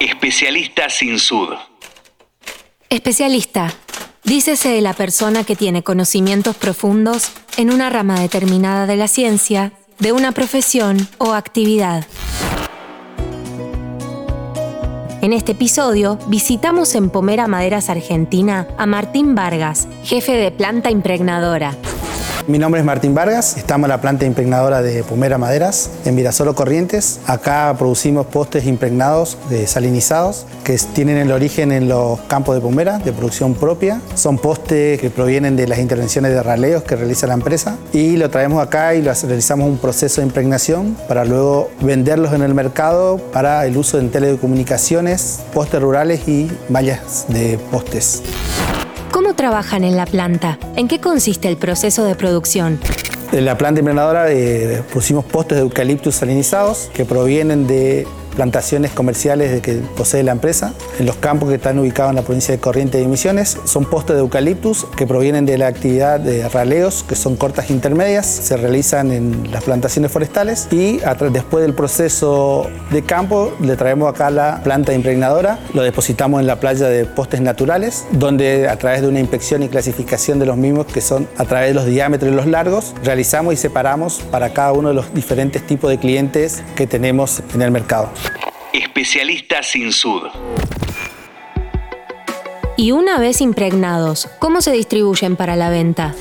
Especialista sin sud. Especialista. Dícese de la persona que tiene conocimientos profundos en una rama determinada de la ciencia, de una profesión o actividad. En este episodio visitamos en Pomera Maderas Argentina a Martín Vargas, jefe de planta impregnadora. Mi nombre es Martín Vargas, estamos en la planta impregnadora de Pomera Maderas, en Mirasolo Corrientes. Acá producimos postes impregnados, de salinizados, que tienen el origen en los campos de Pomera, de producción propia. Son postes que provienen de las intervenciones de raleos que realiza la empresa y lo traemos acá y realizamos un proceso de impregnación para luego venderlos en el mercado para el uso en telecomunicaciones, postes rurales y mallas de postes. ¿Cómo trabajan en la planta? ¿En qué consiste el proceso de producción? En la planta impregnadora eh, pusimos postes de eucaliptus salinizados que provienen de plantaciones comerciales que posee la empresa. En los campos que están ubicados en la provincia de Corrientes y Misiones son postes de eucaliptus que provienen de la actividad de raleos, que son cortas intermedias, se realizan en las plantaciones forestales y después del proceso de campo le traemos acá la planta impregnadora, lo depositamos en la playa de postes naturales, donde a través de una inspección y clasificación de los mismos, que son a través de los diámetros y los largos, realizamos y separamos para cada uno de los diferentes tipos de clientes que tenemos en el mercado. Especialista sin sud. Y una vez impregnados, ¿cómo se distribuyen para la venta?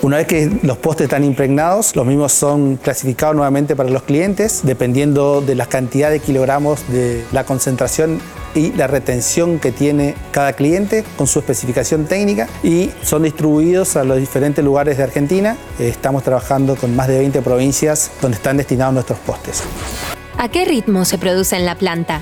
Una vez que los postes están impregnados, los mismos son clasificados nuevamente para los clientes, dependiendo de la cantidad de kilogramos de la concentración y la retención que tiene cada cliente con su especificación técnica y son distribuidos a los diferentes lugares de Argentina. Estamos trabajando con más de 20 provincias donde están destinados nuestros postes. ¿A qué ritmo se produce en la planta?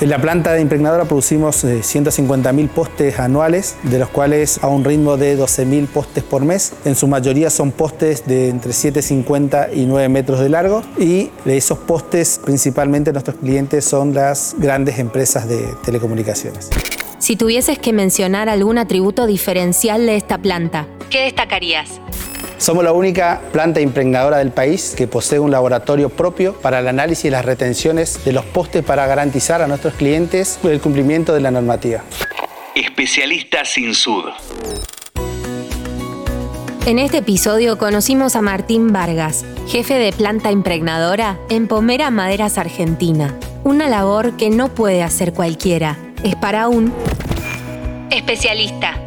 En la planta de impregnadora producimos 150.000 eh, postes anuales, de los cuales a un ritmo de 12.000 postes por mes. En su mayoría son postes de entre 7,50 y 9 metros de largo y de esos postes principalmente nuestros clientes son las grandes empresas de telecomunicaciones. Si tuvieses que mencionar algún atributo diferencial de esta planta, ¿qué destacarías? Somos la única planta impregnadora del país que posee un laboratorio propio para el análisis y las retenciones de los postes para garantizar a nuestros clientes el cumplimiento de la normativa. Especialista sin sud. En este episodio conocimos a Martín Vargas, jefe de planta impregnadora en Pomera Maderas Argentina. Una labor que no puede hacer cualquiera. Es para un especialista.